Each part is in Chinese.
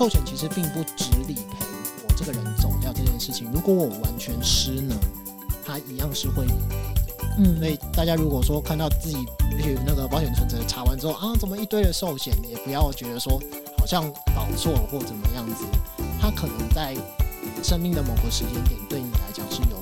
寿险其实并不只理赔我这个人走掉这件事情，如果我完全失能，它一样是会理赔的。嗯，所以大家如果说看到自己比如那个保险存折查完之后啊，怎么一堆的寿险，也不要觉得说好像搞错或怎么样子，它可能在生命的某个时间点对你来讲是有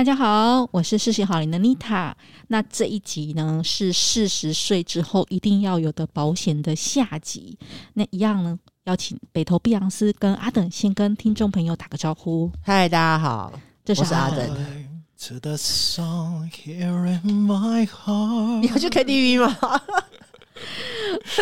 大家好，我是世行好龄的妮塔。那这一集呢，是四十岁之后一定要有的保险的下集。那一样呢，邀请北投碧昂斯跟阿等先跟听众朋友打个招呼。嗨，大家好，这是阿等。你要去 KTV 吗？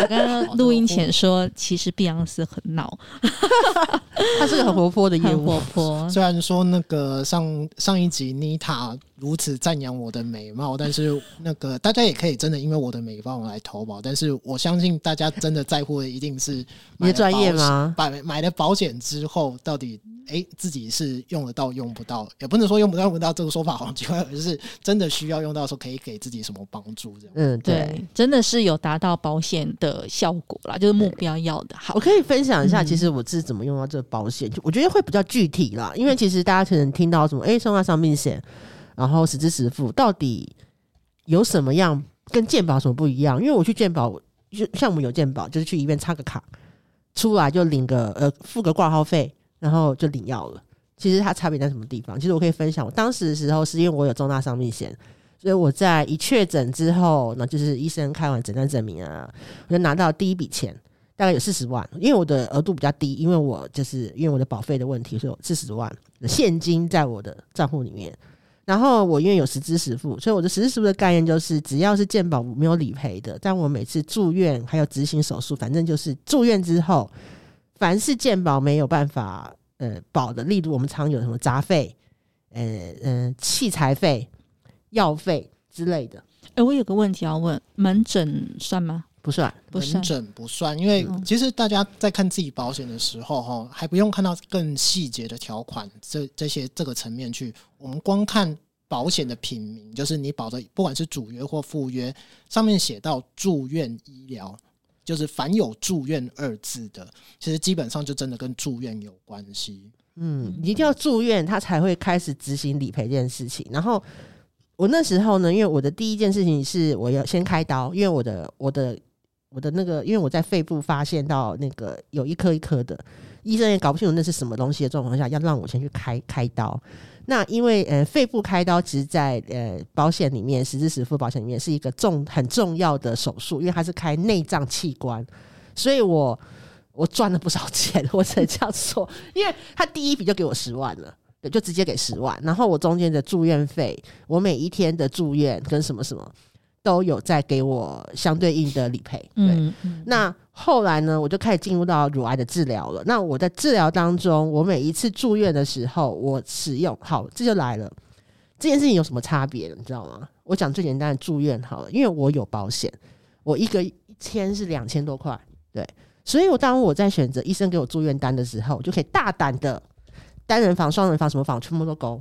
我刚刚录音前说，其实碧昂斯很闹，他是个很活泼的业务，活泼。虽然说那个上上一集妮塔如此赞扬我的美貌，但是那个大家也可以真的因为我的美貌来投保，但是我相信大家真的在乎的一定是你的专业吗？买买了保险之后到底。哎、欸，自己是用得到用不到，也不能说用不到用不到这个说法好奇怪，而是真的需要用到的时候，可以给自己什么帮助这样。嗯，对，真的是有达到保险的效果啦，就是目标要的。好，我可以分享一下，其实我是怎么用到这个保险，就、嗯、我觉得会比较具体啦，因为其实大家可能听到什么，哎、欸，重大伤病险，然后实支实付，到底有什么样跟健保什么不一样？因为我去健保，就像我们有健保，就是去医院插个卡，出来就领个呃付个挂号费。然后就领药了。其实它差别在什么地方？其实我可以分享，我当时的时候是因为我有重大伤病险，所以我在一确诊之后，那就是医生开完诊断证明啊，我就拿到第一笔钱，大概有四十万。因为我的额度比较低，因为我就是因为我的保费的问题，所以有四十万现金在我的账户里面。然后我因为有实支实付，所以我的实支实付的概念就是，只要是健保没有理赔的，但我每次住院还有执行手术，反正就是住院之后。凡是健保没有办法呃保的，例如我们常有什么杂费、呃呃器材费、药费之类的。哎、欸，我有个问题要问，门诊算吗？不算，不算，门诊不算，因为其实大家在看自己保险的时候，哈，还不用看到更细节的条款，这这些这个层面去，我们光看保险的品名，就是你保的，不管是主约或附约，上面写到住院医疗。就是凡有住院二字的，其实基本上就真的跟住院有关系。嗯，你一定要住院，他才会开始执行理赔这件事情。然后我那时候呢，因为我的第一件事情是我要先开刀，因为我的我的我的那个，因为我在肺部发现到那个有一颗一颗的，医生也搞不清楚那是什么东西的状况下，要让我先去开开刀。那因为呃肺部开刀，其实在呃保险里面，实支实付保险里面是一个重很重要的手术，因为它是开内脏器官，所以我我赚了不少钱，我只能这样说，因为他第一笔就给我十万了，对，就直接给十万，然后我中间的住院费，我每一天的住院跟什么什么。都有在给我相对应的理赔，对。嗯嗯、那后来呢，我就开始进入到乳癌的治疗了。那我在治疗当中，我每一次住院的时候，我使用好，这就来了。这件事情有什么差别？你知道吗？我讲最简单的住院好了，因为我有保险，我一个一天是两千多块，对。所以我当我在选择医生给我住院单的时候，我就可以大胆的单人房、双人房什么房全部都勾。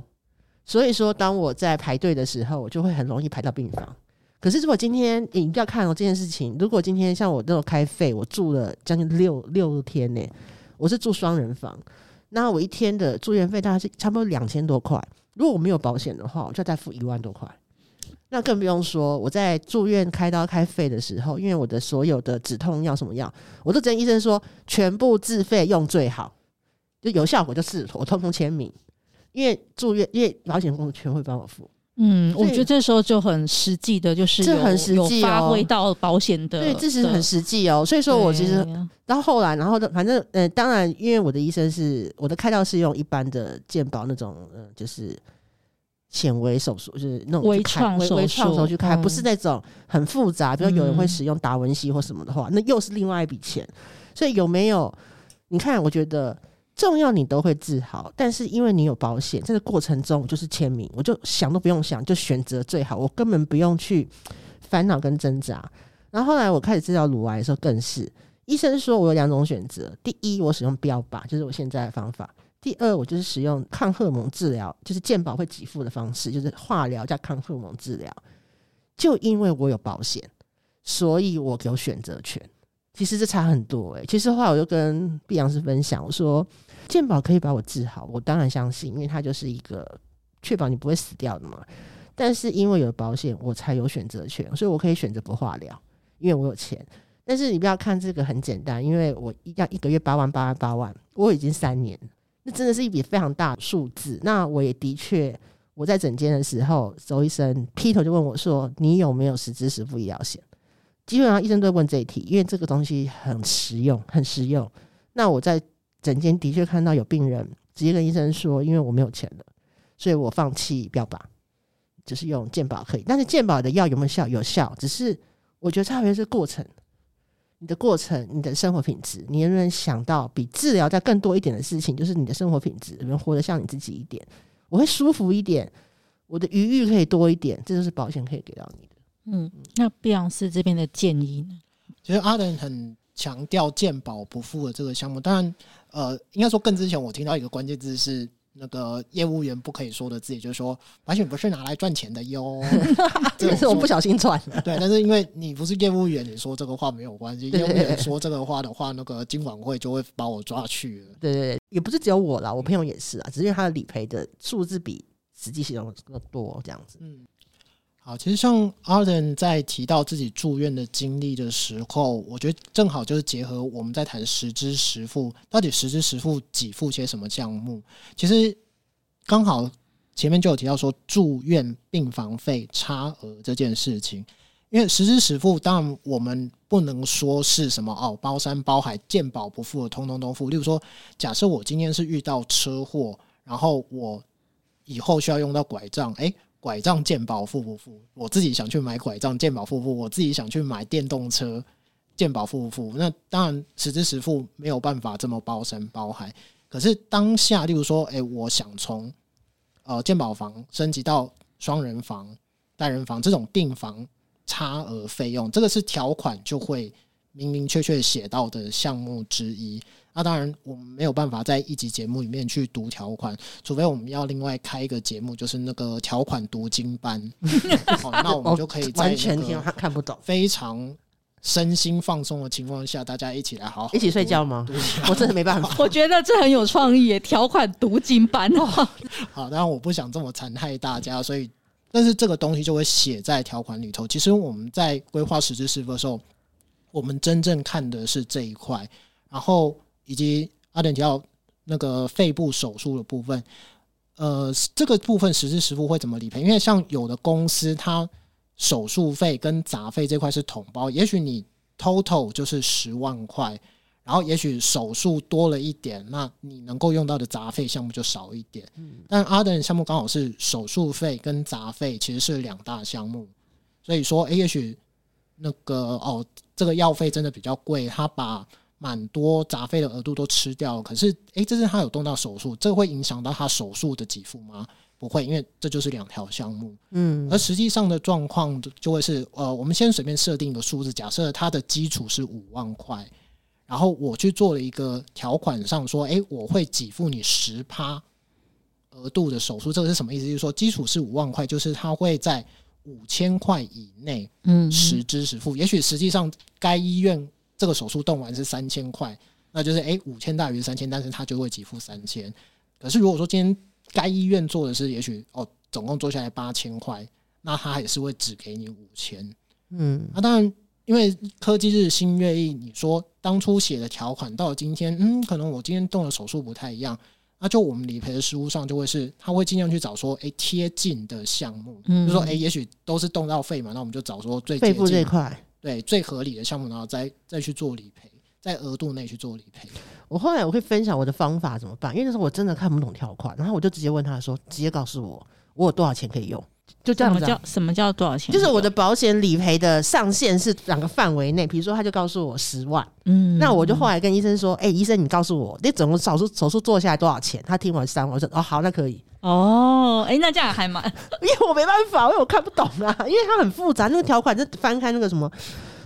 所以说，当我在排队的时候，我就会很容易排到病房。可是，如果今天你一定要看哦这件事情，如果今天像我这种开费，我住了将近六六天呢，我是住双人房，那我一天的住院费大概是差不多两千多块。如果我没有保险的话，我就要再付一万多块。那更不用说我在住院开刀开费的时候，因为我的所有的止痛药什么药，我都跟医生说全部自费用最好，就有效果就是我通通签名，因为住院因为保险公司全会帮我付。嗯，我觉得这时候就很实际的，就是这很实际，发挥到保险的，对，这是很实际哦。所以说我其实到后来，然后反正呃，当然，因为我的医生是我的开刀是用一般的健保那种，呃，就是显微手术，就是那种微创手术去开，不是那种很复杂，比如有人会使用达文西或什么的话，那又是另外一笔钱。所以有没有？你看，我觉得。重要你都会治好，但是因为你有保险，在这个过程中我就是签名，我就想都不用想，就选择最好，我根本不用去烦恼跟挣扎。然后后来我开始治疗乳癌的时候，更是医生说我有两种选择：第一，我使用标靶，就是我现在的方法；第二，我就是使用抗荷蒙治疗，就是健保会给付的方式，就是化疗加抗荷蒙治疗。就因为我有保险，所以我有选择权。其实这差很多哎、其实后来我就跟碧阳师分享，我说健保可以把我治好，我当然相信，因为它就是一个确保你不会死掉的嘛。但是因为有保险，我才有选择权，所以我可以选择不化疗，因为我有钱。但是你不要看这个很简单，因为我要一个月八万八万八万，我已经三年，那真的是一笔非常大的数字。那我也的确，我在诊间的时候，周医生劈头就问我说：“你有没有实支实付医疗险？”基本上医生都会问这一题，因为这个东西很实用，很实用。那我在诊间的确看到有病人直接跟医生说：“因为我没有钱了，所以我放弃标靶。”只是用健保可以，但是健保的药有没有效？有效，只是我觉得差别是过程，你的过程，你的生活品质，你能不能想到比治疗再更多一点的事情？就是你的生活品质，能活得像你自己一点，我会舒服一点，我的余裕可以多一点，这就是保险可以给到你的。嗯，那碧昂斯这边的建议呢？其实阿伦很强调健保不付的这个项目，当然，呃，应该说更之前我听到一个关键字是。那个业务员不可以说的字，也就是说，保险不是拿来赚钱的哟。这是我不小心赚的。对，但是因为你不是业务员，你说这个话没有关系。业务员说这个话的话，那个金管会就会把我抓去了。对对对，也不是只有我啦，我朋友也是啊，只是因为他的理赔的数字比实际使用更多这样子。嗯。好，其实像 Arden 在提到自己住院的经历的时候，我觉得正好就是结合我们在谈实支实付，到底实支实付给付些什么项目？其实刚好前面就有提到说住院病房费差额这件事情，因为实支实付，当然我们不能说是什么哦，包山包海，健保不付通通都付。例如说，假设我今天是遇到车祸，然后我以后需要用到拐杖，诶。拐杖健保付不付？我自己想去买拐杖，健保付不付？我自己想去买电动车，健保付不付？那当然实支实付没有办法这么包山包海。可是当下，例如说，哎、我想从呃健保房升级到双人房、单人房这种订房差额费用，这个是条款就会明明确确写到的项目之一。那当然，我们没有办法在一集节目里面去读条款，除非我们要另外开一个节目，就是那个条款读经班。好，那我们就可以在完全听他看不懂，非常身心放松的情况下，大家一起来好好一起睡觉吗？我真的没办法，我觉得这很有创意耶，条款读经班哦。好，当然我不想这么残害大家，所以但是这个东西就会写在条款里头。其实我们在规划实支实付的时候，我们真正看的是这一块，然后。以及阿典提到那个肺部手术的部分，呃，这个部分实质实付会怎么理赔？因为像有的公司，它手术费跟杂费这块是统包，也许你 total 就是十万块，然后也许手术多了一点，那你能够用到的杂费项目就少一点。但阿典项目刚好是手术费跟杂费其实是两大项目，所以说，也许那个哦，这个药费真的比较贵，他把蛮多杂费的额度都吃掉了，可是，诶、欸，这是他有动到手术，这会影响到他手术的给付吗？不会，因为这就是两条项目。嗯，而实际上的状况就会是，呃，我们先随便设定一个数字，假设它的基础是五万块，然后我去做了一个条款上说，诶、欸，我会给付你十趴额度的手术，这个是什么意思？就是说，基础是五万块，就是他会在五千块以内，嗯，实支实付。也许实际上该医院。这个手术动完是三千块，那就是诶五千大于三千，但是他就会给付三千。可是如果说今天该医院做的是，也许哦总共做下来八千块，那他也是会只给你五千。嗯，那当然，因为科技日新月异，你说当初写的条款到了今天，嗯，可能我今天动的手术不太一样，那就我们理赔的实务上就会是，他会尽量去找说，诶贴近的项目，嗯，就说诶也许都是动到肺嘛，那我们就找说最肺部这块。对，最合理的项目，然后再再去做理赔，在额度内去做理赔。我后来我会分享我的方法怎么办，因为那时候我真的看不懂条款，然后我就直接问他说：“直接告诉我，我有多少钱可以用？”就这样子、啊。什么叫什么叫多少钱？就是我的保险理赔的上限是两个范围内，比如说他就告诉我十万，嗯，那我就后来跟医生说：“哎、欸，医生，你告诉我，你总共手术手术做下来多少钱？”他听完三万，我说：“哦，好，那可以。”哦，哎、欸，那这样还蛮，因为我没办法，因为我看不懂啊，因为它很复杂，那个条款就翻开那个什么。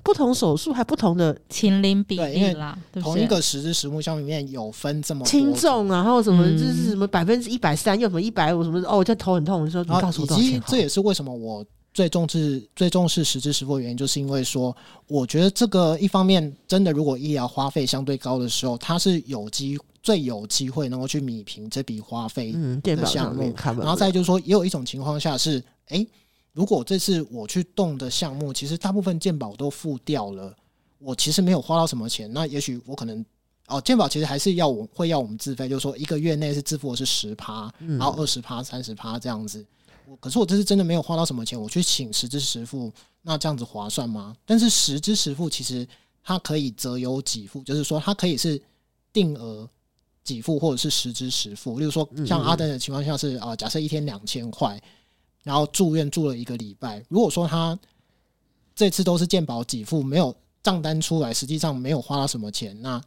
不同手术还不同的亲临比例啦，同一个实支实付项目里面有分这么轻重啊，然后什么就是什么百分之一百三，又什么一百五什么哦，我这头很痛，我就说你告诉我多少钱？这也是为什么我最重视最重视实支实付的原因，就是因为说，我觉得这个一方面真的，如果医疗花费相对高的时候，它是有机最有机会能够去米平这笔花费的项目。然后再就是说，也有一种情况下是，哎、欸，如果这次我去动的项目，其实大部分健保都付掉了，我其实没有花到什么钱，那也许我可能哦，健保其实还是要我会要我们自费，就是说一个月内是支付的是十趴，然后二十趴、三十趴这样子。我可是我这次真的没有花到什么钱，我去请十支十付，那这样子划算吗？但是十支十付其实它可以择优给付，就是说它可以是定额给付，或者是实支实付。例如说像阿登的情况下是啊，假设一天两千块，然后住院住了一个礼拜，如果说他这次都是健保给付，没有账单出来，实际上没有花到什么钱，那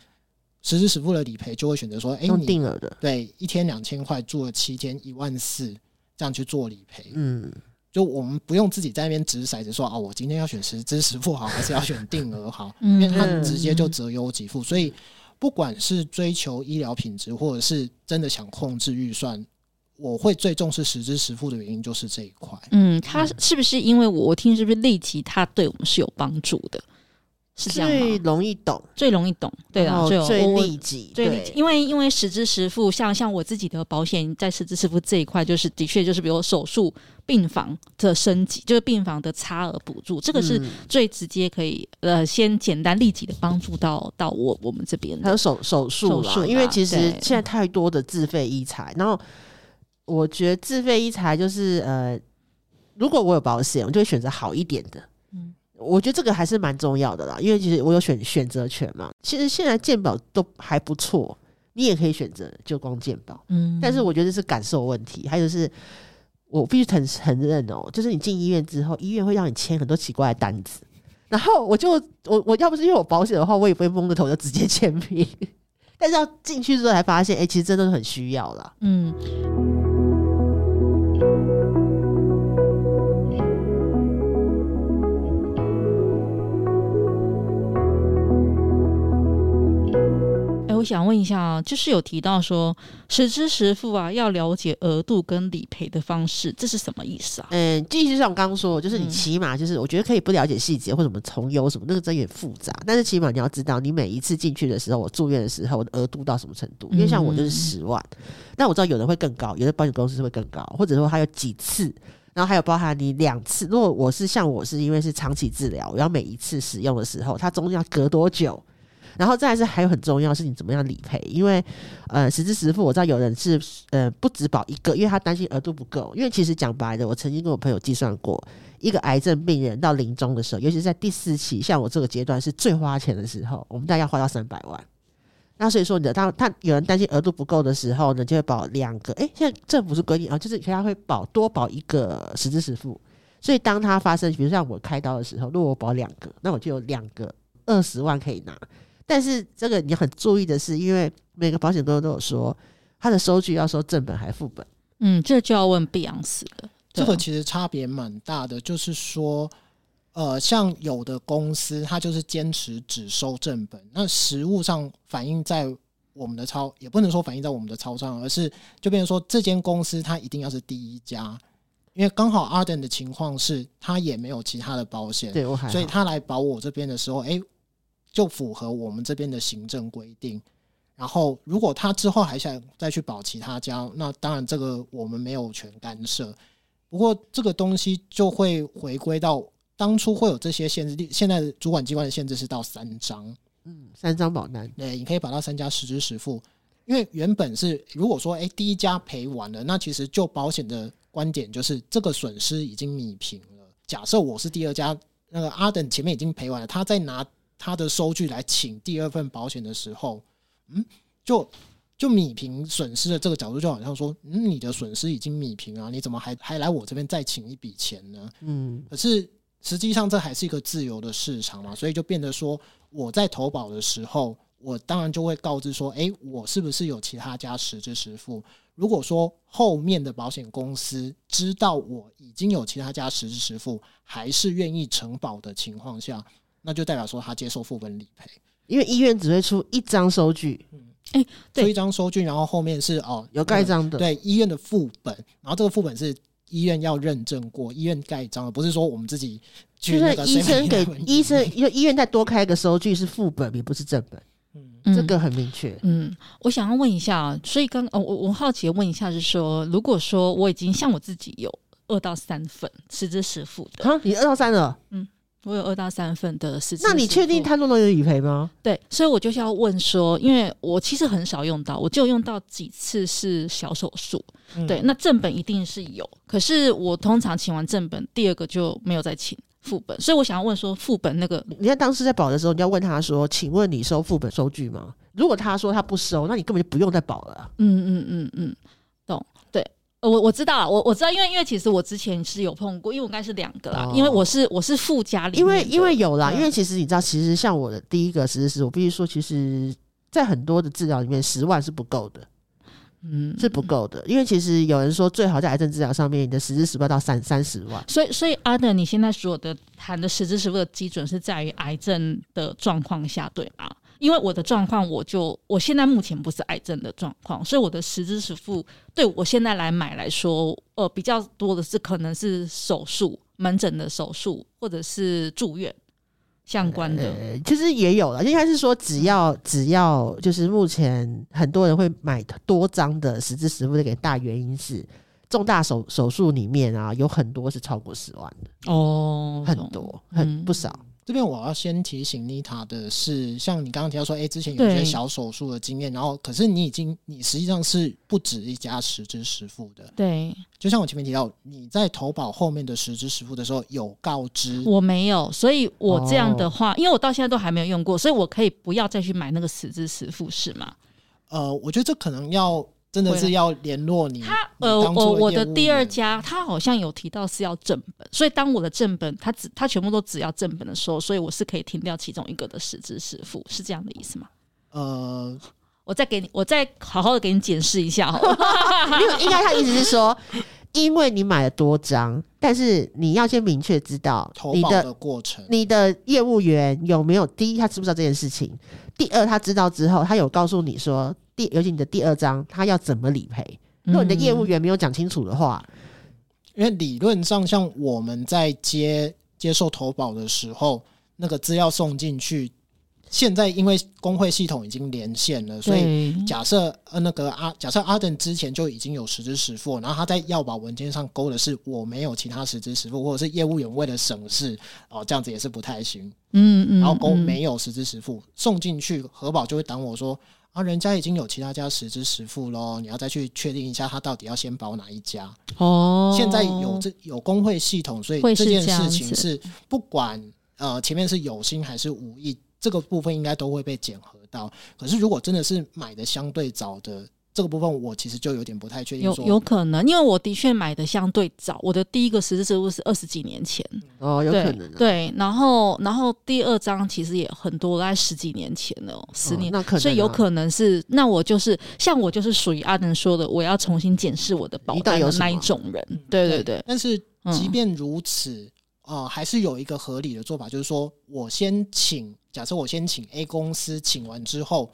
实支实付的理赔就会选择说，哎、欸，用定额的，对，一天两千块住了七天，一万四。这样去做理赔，嗯，就我们不用自己在那边掷骰子说哦，我今天要选实支实付好，还是要选定额好？因为他直接就择优给付，所以不管是追求医疗品质，或者是真的想控制预算，我会最重视实支实付的原因就是这一块。嗯，它是不是因为我听是不是立即它对我们是有帮助的？是这样最容易懂，最容易懂，对啊，最最利己，最利己。因为因为实支实付，像像我自己的保险，在实支实付这一块，就是的确就是，比如手术病房的升级，就是病房的差额补助，这个是最直接可以呃，先简单利己的帮助到到我我们这边。还有手手术啦，因为其实现在太多的自费医材，然后我觉得自费医材就是呃，如果我有保险，我就会选择好一点的。我觉得这个还是蛮重要的啦，因为其实我有选选择权嘛。其实现在健保都还不错，你也可以选择就光健保。嗯，但是我觉得是感受问题，还有是，我必须承承认哦，就是你进医院之后，医院会让你签很多奇怪的单子，然后我就我我要不是因为我保险的话，我也不会蒙着头就直接签名。但是要进去之后才发现，哎、欸，其实真的是很需要啦。嗯。想问一下啊，就是有提到说实支实付啊，要了解额度跟理赔的方式，这是什么意思啊？嗯，继续就像我刚刚说，就是你起码就是，我觉得可以不了解细节或什么从优什么，那个真有点复杂。但是起码你要知道，你每一次进去的时候，我住院的时候，我的额度到什么程度？因为像我就是十万，但我知道有人会更高，有的保险公司会更高，或者说还有几次，然后还有包含你两次。如果我是像我是因为是长期治疗，我要每一次使用的时候，它中间要隔多久？然后再是还有很重要是你怎么样理赔，因为呃实支实付我知道有人是呃不只保一个，因为他担心额度不够。因为其实讲白的，我曾经跟我朋友计算过，一个癌症病人到临终的时候，尤其是在第四期，像我这个阶段是最花钱的时候，我们大概要花到三百万。那所以说你的他他有人担心额度不够的时候呢，就会保两个。诶，现在政府是规定啊，就是他会保多保一个实支实付。所以当他发生，比如像我开刀的时候，如果我保两个，那我就有两个二十万可以拿。但是这个你很注意的是，因为每个保险公司都有说，他的收据要收正本还副本。嗯，这就要问碧昂斯了。这个其实差别蛮大的，就是说，呃，像有的公司，它就是坚持只收正本，那实物上反映在我们的超，也不能说反映在我们的超上，而是就变成说，这间公司它一定要是第一家，因为刚好 Arden 的情况是，他也没有其他的保险，对，我还，所以他来保我这边的时候，哎。就符合我们这边的行政规定，然后如果他之后还想再去保其他家，那当然这个我们没有权干涉。不过这个东西就会回归到当初会有这些限制，现在主管机关的限制是到三张，嗯，三张保单，对，你可以保到三家实支实付，因为原本是如果说诶、欸、第一家赔完了，那其实就保险的观点就是这个损失已经弭平了。假设我是第二家，那个阿等前面已经赔完了，他再拿。他的收据来请第二份保险的时候，嗯，就就米平损失的这个角度，就好像说，嗯，你的损失已经米平啊，你怎么还还来我这边再请一笔钱呢？嗯，可是实际上这还是一个自由的市场嘛，所以就变得说，我在投保的时候，我当然就会告知说，诶，我是不是有其他家实支实付？如果说后面的保险公司知道我已经有其他家实支实付，还是愿意承保的情况下。那就代表说他接受副本理赔，因为医院只会出一张收据，嗯，哎、欸，出一张收据，然后后面是哦，有盖章的，对，医院的副本，然后这个副本是医院要认证过，医院盖章，不是说我们自己去那个医生给医生，因为医院再多开一个收据是副本，也不是正本。嗯，这个很明确。嗯，我想要问一下，所以刚哦，我我好奇问一下，是说，如果说我已经像我自己有二到三份实支实付的，啊，你二到三了？嗯。我有二到三份的事情，那你确定他都能有理赔吗？对，所以我就是要问说，因为我其实很少用到，我就用到几次是小手术。嗯、对，那正本一定是有，可是我通常请完正本，第二个就没有再请副本，所以我想要问说，副本那个，你在当时在保的时候，你要问他说，请问你收副本收据吗？如果他说他不收，那你根本就不用再保了。嗯嗯嗯嗯，懂。我我知道，我我知道，因为因为其实我之前是有碰过，因为我应该是两个啦，哦、因为我是我是附加里面，因为因为有啦，嗯、因为其实你知道，其实像我的第一个实支实付，我必须说，其实，在很多的治疗里面，十万是不够的，嗯，是不够的，因为其实有人说，最好在癌症治疗上面，你的实支实付到三三十万，所以所以阿德，你现在所有的谈的实支实付的基准是在于癌症的状况下，对吗？因为我的状况，我就我现在目前不是癌症的状况，所以我的实支实付对我现在来买来说，呃，比较多的是可能是手术门诊的手术，或者是住院相关的。呃、其实也有了，应该是说只要只要就是目前很多人会买多张的实支实付的，一个大原因是重大手手术里面啊，有很多是超过十万的哦，很多很不少。嗯这边我要先提醒妮塔的是，像你刚刚提到说，哎，之前有一些小手术的经验，然后可是你已经，你实际上是不止一家十支十付的。对，就像我前面提到，你在投保后面的十支十付的时候有告知，我没有，所以我这样的话，哦、因为我到现在都还没有用过，所以我可以不要再去买那个十支十付是吗？呃，我觉得这可能要。真的是要联络你。他呃，我我的第二家，他好像有提到是要正本，所以当我的正本他只他全部都只要正本的时候，所以我是可以停掉其中一个的实支实付，是这样的意思吗？呃，我再给你，我再好好的给你解释一下哈。因为应该他意思是说，因为你买了多张，但是你要先明确知道你的，的过程，你的业务员有没有第一他知不知道这件事情？第二他知道之后，他有告诉你说。第，尤其你的第二章，他要怎么理赔？如果你的业务员没有讲清楚的话，嗯、因为理论上，像我们在接接受投保的时候，那个资料送进去，现在因为工会系统已经连线了，所以假设呃那个阿假设阿登之前就已经有实支实付，然后他在要保文件上勾的是我没有其他实支实付，或者是业务员为了省事哦，这样子也是不太行。嗯嗯，然后勾没有实支实付送进去，核保就会挡我说。啊，人家已经有其他家实支实付喽，你要再去确定一下，他到底要先保哪一家？哦，现在有这有工会系统，所以这件事情是不管呃前面是有心还是无意，这个部分应该都会被检核到。可是如果真的是买的相对早的。这个部分我其实就有点不太确定，有有可能，因为我的确买的相对早，我的第一个实支实付是二十几年前，哦，有可能，对，然后然后第二张其实也很多，在十几年前了，十年，那可能，所以有可能是，那我就是像我就是属于阿能说的，我要重新检视我的保单的那一种人，对对对。但是即便如此，啊，还是有一个合理的做法，就是说我先请，假设我先请 A 公司请完之后。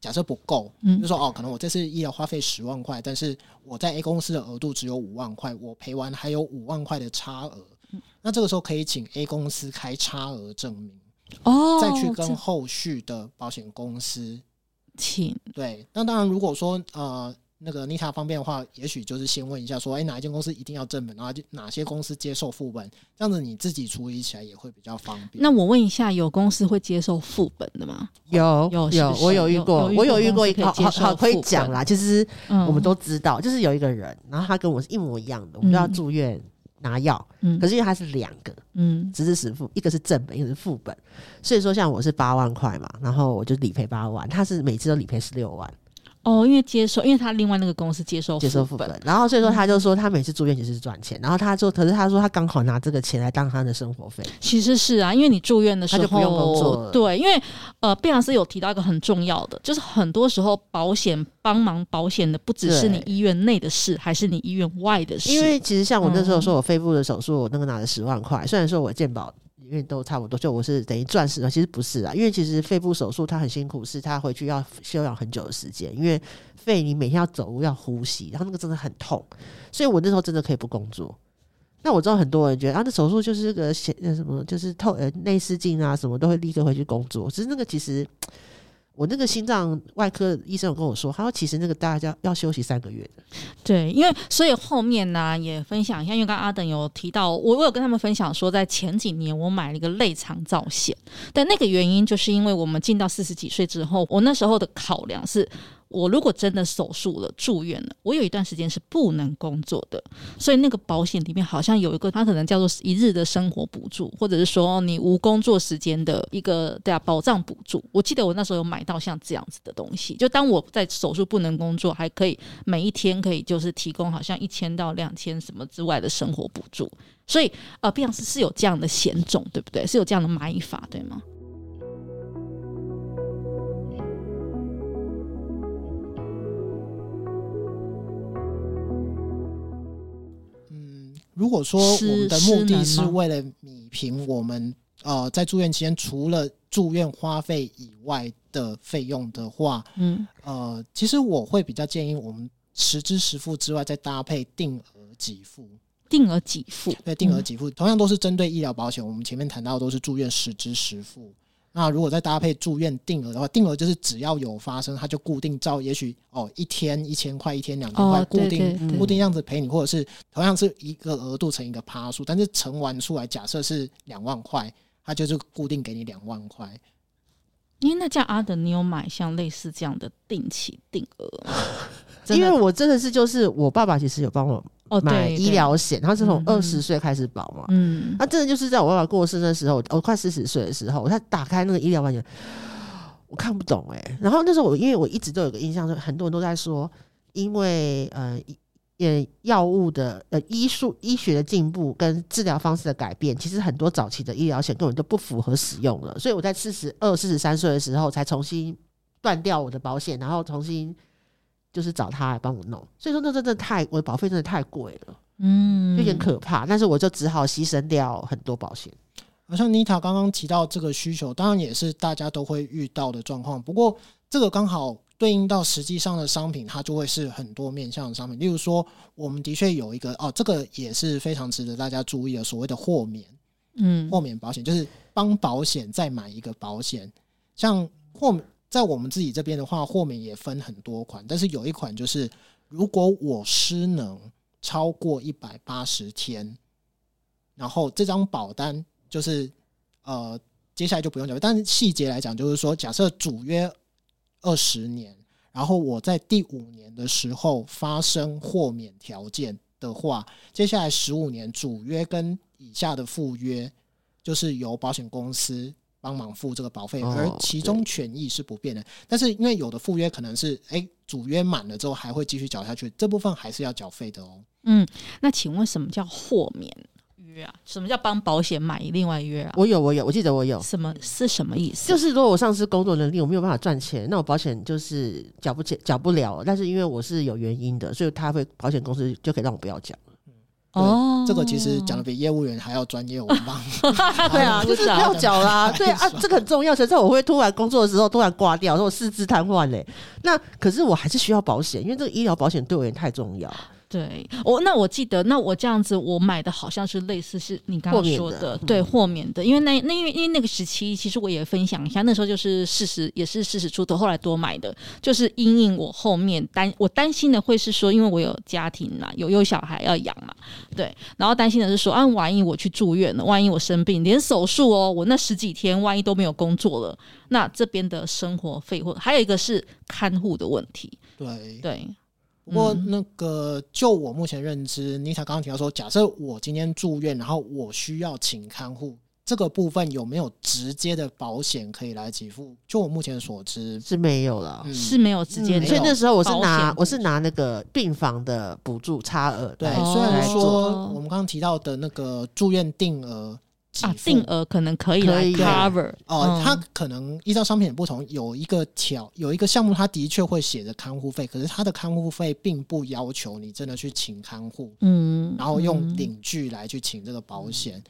假设不够，嗯，就说哦，可能我这次医疗花费十万块，但是我在 A 公司的额度只有五万块，我赔完还有五万块的差额，嗯，那这个时候可以请 A 公司开差额证明，哦，再去跟后续的保险公司请。对，那当然如果说呃。那个妮塔方便的话，也许就是先问一下，说，哎，哪一间公司一定要正本，然后就哪些公司接受副本，这样子你自己处理起来也会比较方便。那我问一下，有公司会接受副本的吗？有有有，我有遇过，我有遇过一个，好好可以讲啦。其实我们都知道，就是有一个人，然后他跟我是一模一样的，我们都要住院拿药，可是因为他是两个，嗯，只是实付，一个是正本，一个是副本，所以说像我是八万块嘛，然后我就理赔八万，他是每次都理赔十六万。哦，因为接收，因为他另外那个公司接收接收副本，然后所以说他就说他每次住院其实是赚钱，然后他就，可是他说他刚好拿这个钱来当他的生活费。其实是啊，因为你住院的时候他就不用工作，对，因为呃，贝老师有提到一个很重要的，就是很多时候保险帮忙保险的不只是你医院内的事，还是你医院外的事。因为其实像我那时候说我肺部的手术，我那个拿了十万块，虽然说我健保。因为都差不多。就我是等于钻石了，其实不是啊，因为其实肺部手术它很辛苦，是他回去要休养很久的时间，因为肺你每天要走路要呼吸，然后那个真的很痛，所以我那时候真的可以不工作。那我知道很多人觉得啊，那手术就是个显什么，就是透呃内视镜啊，什么都会立刻回去工作。其实那个其实。我那个心脏外科医生有跟我说，他说其实那个大家要休息三个月的。对，因为所以后面呢、也分享一下，因为刚刚阿等有提到，我我有跟他们分享说，在前几年我买了一个内肠造险，但那个原因就是因为我们进到四十几岁之后，我那时候的考量是。我如果真的手术了、住院了，我有一段时间是不能工作的，所以那个保险里面好像有一个，它可能叫做一日的生活补助，或者是说你无工作时间的一个对啊保障补助。我记得我那时候有买到像这样子的东西，就当我在手术不能工作，还可以每一天可以就是提供好像一千到两千什么之外的生活补助。所以呃，毕竟是是有这样的险种，对不对？是有这样的买法，对吗？如果说我们的目的是为了弭平我们呃在住院期间除了住院花费以外的费用的话，嗯，呃，其实我会比较建议我们实支实付之外，再搭配定额给付。定额给付，对，定额给付，同样都是针对医疗保险。我们前面谈到的都是住院实支实付。那如果再搭配住院定额的话，定额就是只要有发生，它就固定照，也许哦一天一千块，一天两千块，固定固定样子赔你，或者是同样是一个额度乘一个趴数，但是乘完出来，假设是两万块，它就是固定给你两万块。因为那叫阿德，你有买像类似这样的定期定额？因为我真的是就是我爸爸其实有帮我。哦，买医疗险，他是从二十岁开始保嘛。嗯，那真的就是在我爸爸过世的时候，我快四十岁的时候，他打开那个医疗保险，我看不懂哎、欸。然后那时候我因为我一直都有个印象，说很多人都在说，因为呃呃药物的呃医术医学的进步跟治疗方式的改变，其实很多早期的医疗险根本就不符合使用了。所以我在四十二、四十三岁的时候才重新断掉我的保险，然后重新。就是找他来帮我弄，所以说那真的太，我的保费真的太贵了，嗯，有点可怕。但是我就只好牺牲掉很多保险。好像妮塔刚刚提到这个需求，当然也是大家都会遇到的状况。不过这个刚好对应到实际上的商品，它就会是很多面向的商品。例如说，我们的确有一个哦，这个也是非常值得大家注意的，所谓的豁免，嗯，豁免保险就是帮保险再买一个保险，像豁免。在我们自己这边的话，豁免也分很多款，但是有一款就是，如果我失能超过一百八十天，然后这张保单就是呃，接下来就不用讲，但是细节来讲，就是说，假设主约二十年，然后我在第五年的时候发生豁免条件的话，接下来十五年主约跟以下的附约，就是由保险公司。帮忙付这个保费，而其中权益是不变的。但是因为有的赴约可能是，哎，主约满了之后还会继续缴下去，这部分还是要缴费的哦。嗯，那请问什么叫豁免约啊？什么叫帮保险买另外约啊？我有，我有，我记得我有。什么是什么意思？就是如果我上次工作能力我没有办法赚钱，那我保险就是缴不起，缴不了。但是因为我是有原因的，所以他会保险公司就可以让我不要缴。哦，这个其实讲的比业务员还要专业，我帮。对啊，就是不要缴啦。对啊，这个很重要。谁知道我会突然工作的时候突然挂掉，说我四肢瘫痪嘞。那可是我还是需要保险，因为这个医疗保险对我也太重要。对，我那我记得，那我这样子，我买的好像是类似是你刚刚说的，的对，豁免的。因为那那因为因为那个时期，其实我也分享一下，那时候就是四十，也是四十出头，后来多买的，就是因应我后面担我担心的会是说，因为我有家庭嘛，有有小孩要养嘛，对，然后担心的是说，啊，万一我去住院了，万一我生病，连手术哦，我那十几天万一都没有工作了，那这边的生活费或还有一个是看护的问题，对对。不过，那个就我目前认知，妮塔刚刚提到说，假设我今天住院，然后我需要请看护，这个部分有没有直接的保险可以来给付？就我目前所知是没有了，嗯、是没有直接的。所以那时候我是拿我是拿那个病房的补助差额。对，虽然说我们刚刚提到的那个住院定额。啊，定额可能可以来 cover 哦，它可能依照商品不同，有一个条有一个项目，它的确会写着看护费，可是它的看护费并不要求你真的去请看护，嗯，然后用领据来去请这个保险。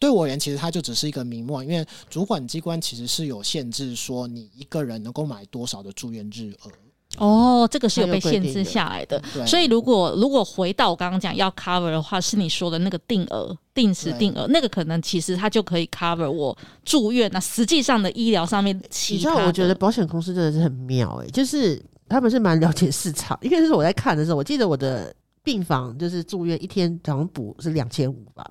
对我而言，其实它就只是一个名目，因为主管机关其实是有限制，说你一个人能够买多少的住院日额。哦，这个是有被限制下来的。所以如果如果回到我刚刚讲要 cover 的话，是你说的那个定额、定时定额，那个可能其实它就可以 cover 我住院。那实际上的医疗上面，其实我觉得保险公司真的是很妙哎、欸，就是他们是蛮了解市场。因为是我在看的时候，我记得我的病房就是住院一天好像补是两千五吧。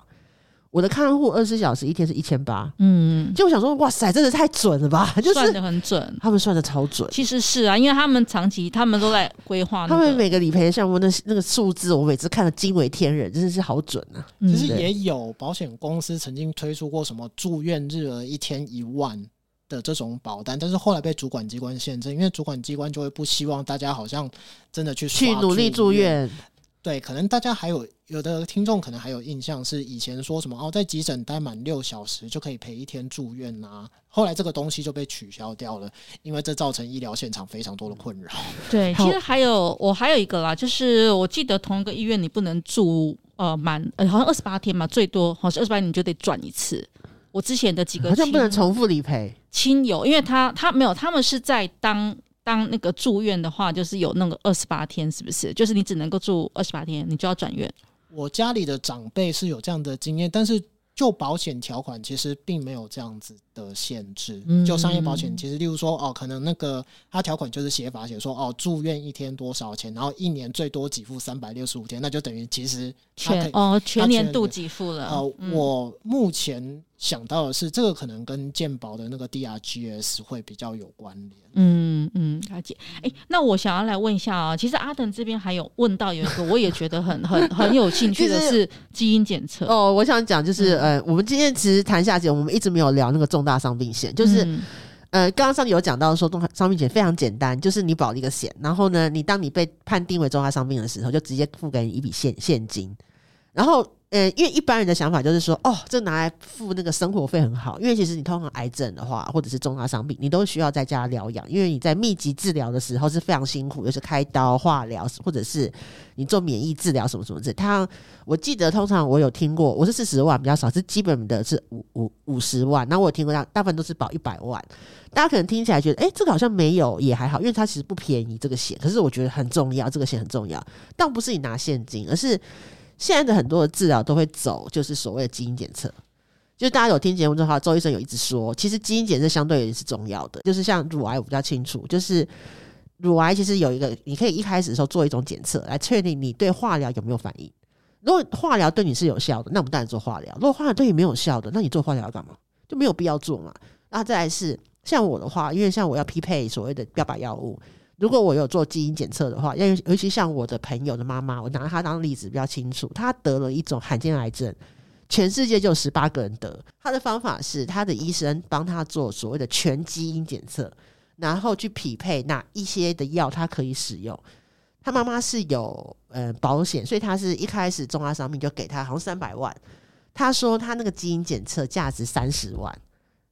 我的看护二十四小时一天是一千八，嗯，就我想说，哇塞，真的太准了吧？就是算的很准，他们算的超准。其实是啊，因为他们长期他们都在规划，他们每个理赔项目那那个数字，我每次看的惊为天人，真的是好准啊！其实也有保险公司曾经推出过什么住院日额一天一万的这种保单，但是后来被主管机关限制，因为主管机关就会不希望大家好像真的去去努力住院。对，可能大家还有有的听众可能还有印象是以前说什么哦，在急诊待满六小时就可以陪一天住院呐、啊，后来这个东西就被取消掉了，因为这造成医疗现场非常多的困扰。对，其实还有我还有一个啦，就是我记得同一个医院你不能住呃满呃好像二十八天嘛，最多好像二十八天你就得转一次。我之前的几个好像不能重复理赔亲友，因为他他没有，他们是在当。当那个住院的话，就是有那个二十八天，是不是？就是你只能够住二十八天，你就要转院。我家里的长辈是有这样的经验，但是就保险条款其实并没有这样子的限制。嗯、就商业保险，其实例如说哦，可能那个它条款就是写法写说哦，住院一天多少钱，然后一年最多给付三百六十五天，那就等于其实全哦全年度给付了。哦、呃，我目前。想到的是，这个可能跟健保的那个 DRGs 会比较有关联。嗯嗯，了解。哎，那我想要来问一下啊，其实阿等这边还有问到有一个，我也觉得很很很有兴趣的是基因检测。哦，我想讲就是，嗯、呃，我们今天其实谈下节，我们一直没有聊那个重大伤病险，就是，嗯、呃，刚刚上面有讲到说，重大伤病险非常简单，就是你保了一个险，然后呢，你当你被判定为重大伤病的时候，就直接付给你一笔现现金，然后。呃，因为一般人的想法就是说，哦，这拿来付那个生活费很好。因为其实你通常癌症的话，或者是重大伤病，你都需要在家疗养。因为你在密集治疗的时候是非常辛苦，就是开刀、化疗，或者是你做免疫治疗什么什么的。他，我记得通常我有听过，我是四十万比较少，是基本的是五五五十万。那我有听过大大部分都是保一百万。大家可能听起来觉得，哎，这个好像没有也还好，因为它其实不便宜这个险。可是我觉得很重要，这个险很重要。但不是你拿现金，而是。现在的很多的治疗都会走，就是所谓的基因检测。就大家有听节目的话，周医生有一直说，其实基因检测相对也是重要的。就是像乳癌，我比较清楚，就是乳癌其实有一个，你可以一开始的时候做一种检测，来确定你对化疗有没有反应。如果化疗对你是有效的，那我们当然做化疗；如果化疗对你没有效的，那你做化疗要干嘛？就没有必要做嘛。然后再来是像我的话，因为像我要匹配所谓的标靶药物。如果我有做基因检测的话，尤尤其像我的朋友的妈妈，我拿她当例子比较清楚。她得了一种罕见癌症，全世界就十八个人得。她的方法是，她的医生帮她做所谓的全基因检测，然后去匹配哪一些的药她可以使用。她妈妈是有呃保险，所以她是一开始重大商品就给她好像三百万。她说她那个基因检测价值三十万。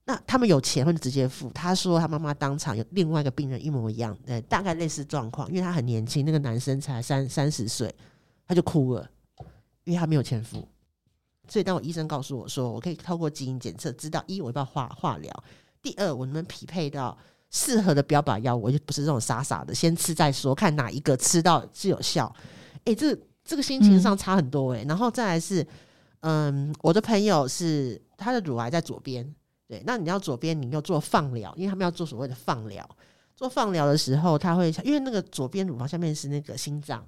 那他们有钱会直接付。他说他妈妈当场有另外一个病人一模一样，呃，大概类似状况，因为他很年轻，那个男生才三三十岁，他就哭了，因为他没有钱付。所以当我医生告诉我说，我可以透过基因检测知道一我要不要化化疗，第二我能不能匹配到适合的标靶药物，我就不是这种傻傻的先吃再说，看哪一个吃到是有效。哎、欸，这这个心情上差很多哎、欸。然后再来是，嗯，我的朋友是他的乳癌在左边。对，那你要左边，你要做放疗，因为他们要做所谓的放疗。做放疗的时候，他会因为那个左边乳房下面是那个心脏，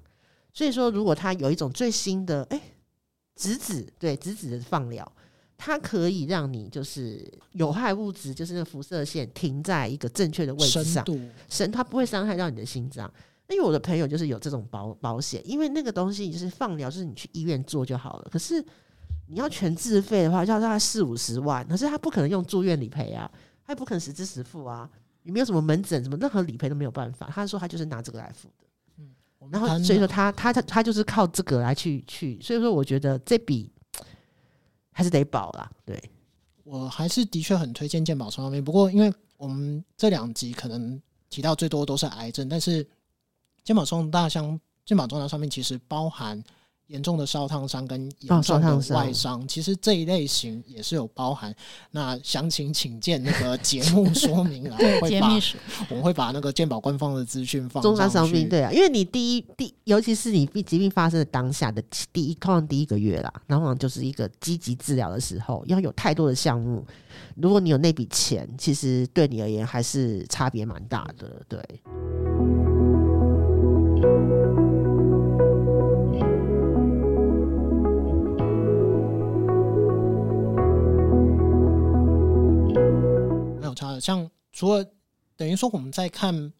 所以说如果他有一种最新的哎，质子对质子的放疗，它可以让你就是有害物质，就是那个辐射线停在一个正确的位置上，深它不会伤害到你的心脏。因为我的朋友就是有这种保保险，因为那个东西就是放疗，就是你去医院做就好了。可是。你要全自费的话，要大概四五十万，可是他不可能用住院理赔啊，他也不可能实支实付啊，也没有什么门诊，什么任何理赔都没有办法。他说他就是拿这个来付的，嗯，然后所以说他他他他就是靠这个来去去，所以说我觉得这笔还是得保啦。对，我还是的确很推荐健保双方面，不过因为我们这两集可能提到最多都是癌症，但是健保重大箱健保重大上面其实包含。严重的烧烫伤跟严重的外伤，哦、其实这一类型也是有包含。那详情请见那个节目说明啊，会把我们会把那个健保官方的资讯放上去。重大伤病对啊，因为你第一第，尤其是你疾病发生的当下的第一，通常第一个月啦，然后就是一个积极治疗的时候，要有太多的项目。如果你有那笔钱，其实对你而言还是差别蛮大的，对。像除了等于说我们在看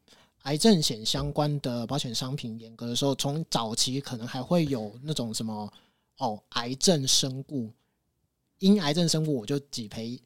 癌症险相关的保险商品严格的时候，从早期可能还会有那种什么哦，癌症身故，因癌症身故我就给赔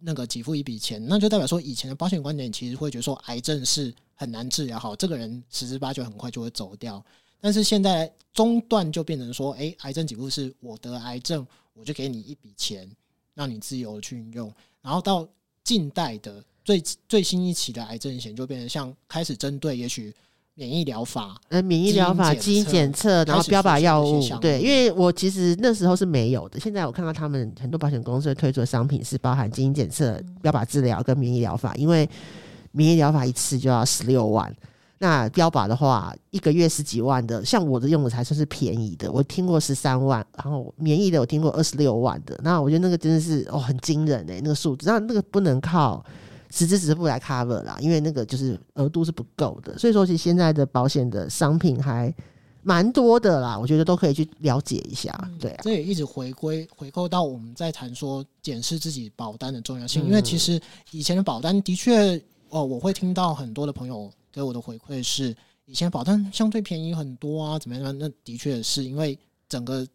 那个给付一笔钱，那就代表说以前的保险观点其实会觉得说癌症是很难治疗好，这个人十之八九很快就会走掉。但是现在中段就变成说，哎，癌症给付是我得癌症，我就给你一笔钱，让你自由去运用，然后到近代的。最最新一期的癌症险就变成像开始针对也许免疫疗法，呃，免疫疗法、基因检测，然后标靶药物，对，因为我其实那时候是没有的。现在我看到他们很多保险公司推出的商品是包含基因检测、标靶治疗跟免疫疗法，因为免疫疗法一次就要十六万，那标靶的话一个月十几万的，像我的用的才算是便宜的，我听过十三万，然后免疫的我听过二十六万的，那我觉得那个真的是哦很惊人诶、欸，那个数字，那那个不能靠。实支实付来 cover 啦，因为那个就是额度是不够的，所以说其实现在的保险的商品还蛮多的啦，我觉得都可以去了解一下。对啊，这也一直回归回扣到我们在谈说检视自己保单的重要性，因为其实以前的保单的确哦，我会听到很多的朋友给我的回馈是，以前保单相对便宜很多啊，怎么样？那的确是因为整个。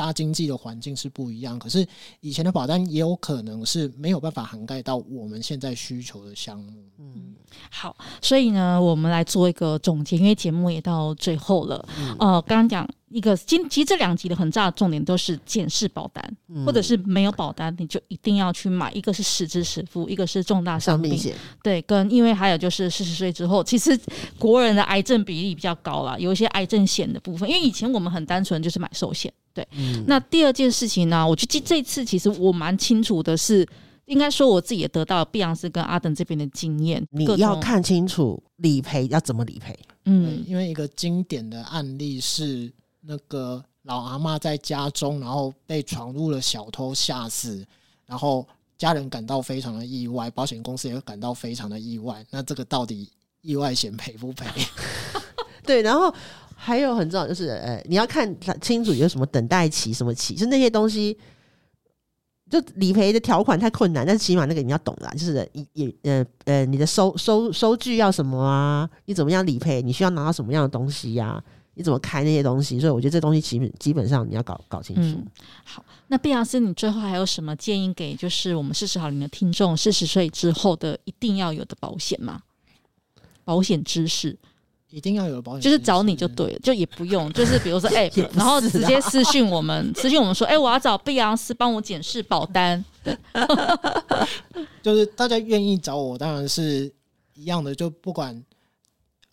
大经济的环境是不一样，可是以前的保单也有可能是没有办法涵盖到我们现在需求的项目。嗯，好，所以呢，我们来做一个总结，因为节目也到最后了。嗯、呃，刚刚讲一个，今其实这两集的很大的重点都是检视保单，嗯、或者是没有保单，你就一定要去买。一个是实支实付，一个是重大伤病险。对，跟因为还有就是四十岁之后，其实国人的癌症比例比较高了，有一些癌症险的部分，因为以前我们很单纯就是买寿险。对，嗯、那第二件事情呢？我觉得这次其实我蛮清楚的是，应该说我自己也得到碧昂斯跟阿登这边的经验。你要看清楚理赔要怎么理赔。嗯，因为一个经典的案例是那个老阿妈在家中，然后被闯入了小偷吓死，然后家人感到非常的意外，保险公司也会感到非常的意外。那这个到底意外险赔不赔？对，然后。还有很重要就是，呃，你要看清楚有什么等待期，什么期，就那些东西，就理赔的条款太困难，但是起码那个你要懂啦，就是也也呃呃，你的收收收据要什么啊？你怎么样理赔？你需要拿到什么样的东西呀、你怎么开那些东西？所以我觉得这东西基本基本上你要搞搞清楚。好，那碧昂斯，你最后还有什么建议给就是我们四十好龄的听众，四十岁之后的一定要有的保险吗？保险知识。一定要有保险，就是找你就对了，就也不用，就是比如说，哎、欸，然后直接私讯我们，私讯我们说，哎、欸，我要找碧昂斯帮我检视保单，就是大家愿意找我，当然是一样的，就不管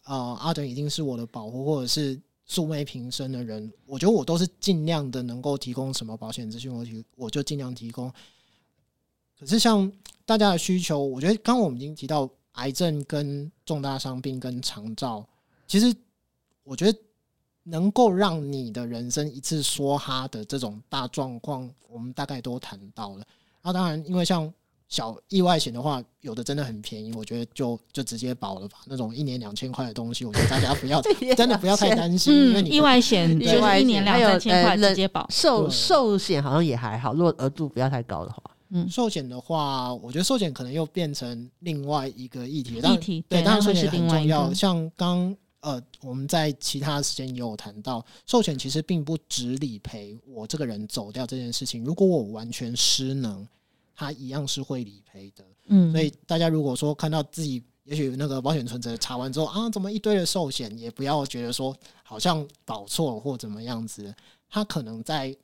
啊、呃，阿等已经是我的保护或者是素昧平生的人，我觉得我都是尽量的能够提供什么保险资讯，我提我就尽量提供。可是像大家的需求，我觉得刚刚我们已经提到癌症跟重大伤病跟长照。其实，我觉得能够让你的人生一次梭哈的这种大状况，我们大概都谈到了。那当然，因为像小意外险的话，有的真的很便宜，我觉得就就直接保了吧。那种一年两千块的东西，我觉得大家不要 真的不要太担心。因为你意外险就是一年两三千块直接保。寿寿险好像也还好，如果额度不要太高的话。嗯，寿险的话，我觉得寿险可能又变成另外一个议题。议题对，当然寿险很重要。像刚。呃，我们在其他时间也有谈到，寿险其实并不只理赔我这个人走掉这件事情。如果我完全失能，它一样是会理赔的。嗯，所以大家如果说看到自己也许那个保险存折查完之后啊，怎么一堆的寿险，也不要觉得说好像保错或怎么样子，它可能在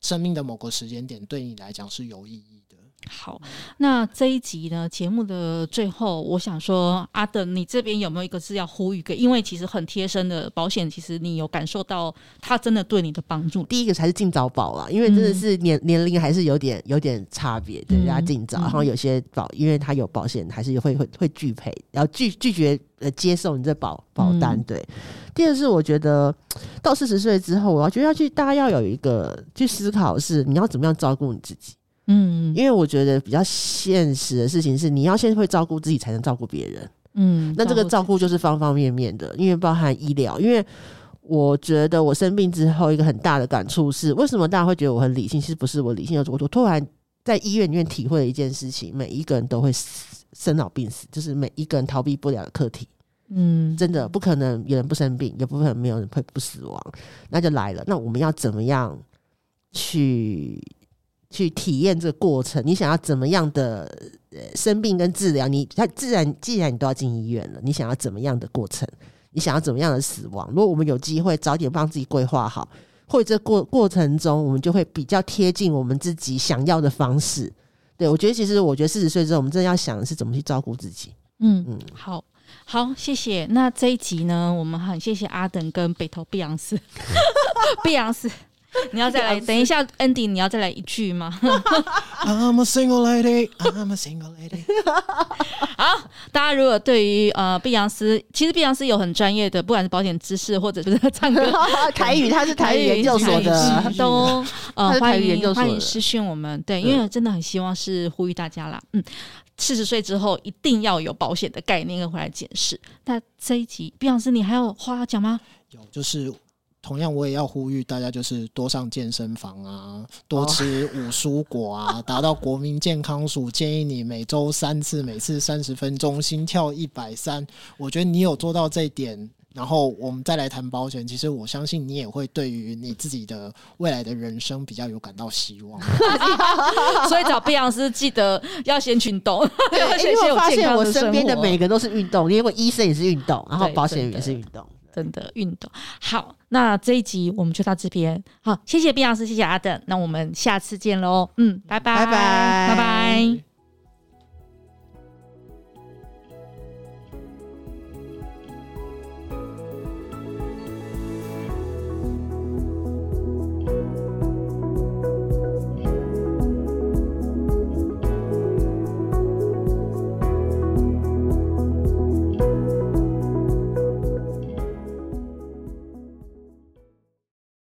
生命的某个时间点对你来讲是有意义的。好，那这一集呢，节目的最后，我想说，阿等，你这边有没有一个是要呼吁给？因为其实很贴身的保险，其实你有感受到它真的对你的帮助。第一个才是尽早保啊，因为真的是年、嗯、年龄还是有点有点差别的，要尽早。然后有些保，因为它有保险，还是会会会拒赔，然后拒拒绝呃接受你这保保单。对。嗯、第二是我觉得到四十岁之后，我要觉得要去大家要有一个去思考是你要怎么样照顾你自己。嗯，因为我觉得比较现实的事情是，你要先会照顾自己，才能照顾别人。嗯，那这个照顾就是方方面面的，因为包含医疗。因为我觉得我生病之后，一个很大的感触是，为什么大家会觉得我很理性？其实不是我理性，我我突然在医院里面体会了一件事情：每一个人都会生老病死，就是每一个人逃避不了的课题。嗯，真的不可能有人不生病，也不可能没有人会不死亡。那就来了，那我们要怎么样去？去体验这个过程，你想要怎么样的呃生病跟治疗？你他自然既然你都要进医院了，你想要怎么样的过程？你想要怎么样的死亡？如果我们有机会早点帮自己规划好，或者这过过程中，我们就会比较贴近我们自己想要的方式。对，我觉得其实我觉得四十岁之后，我们真的要想的是怎么去照顾自己。嗯嗯，好好谢谢。那这一集呢，我们很谢谢阿等跟北投碧昂斯，碧昂斯。你要再来，等一下，Andy，你要再来一句吗？I'm a single lady, I'm a single lady。好，大家如果对于呃碧昂斯，其实碧昂斯有很专业的，不管是保险知识或者是唱歌台语，他是台语研究所的，都呃欢迎欢迎私讯我们。对，因为真的很希望是呼吁大家啦，嗯，四十岁之后一定要有保险的概念跟回来检视。那这一集碧昂斯，你还有话要讲吗？有，就是。同样，我也要呼吁大家，就是多上健身房啊，多吃五蔬果啊，达到国民健康署建议你每周三次，每次三十分钟，心跳一百三。我觉得你有做到这一点，然后我们再来谈保险。其实我相信你也会对于你自己的未来的人生比较有感到希望。所以找碧昂斯记得要先运动。对，因为我发现我身边的每个都是运动，因为医生也是运动，然后保险也是运动。真的运动好，那这一集我们就到这边。好，谢谢毕老师，谢谢阿等，那我们下次见喽。嗯，拜拜，拜拜，拜拜。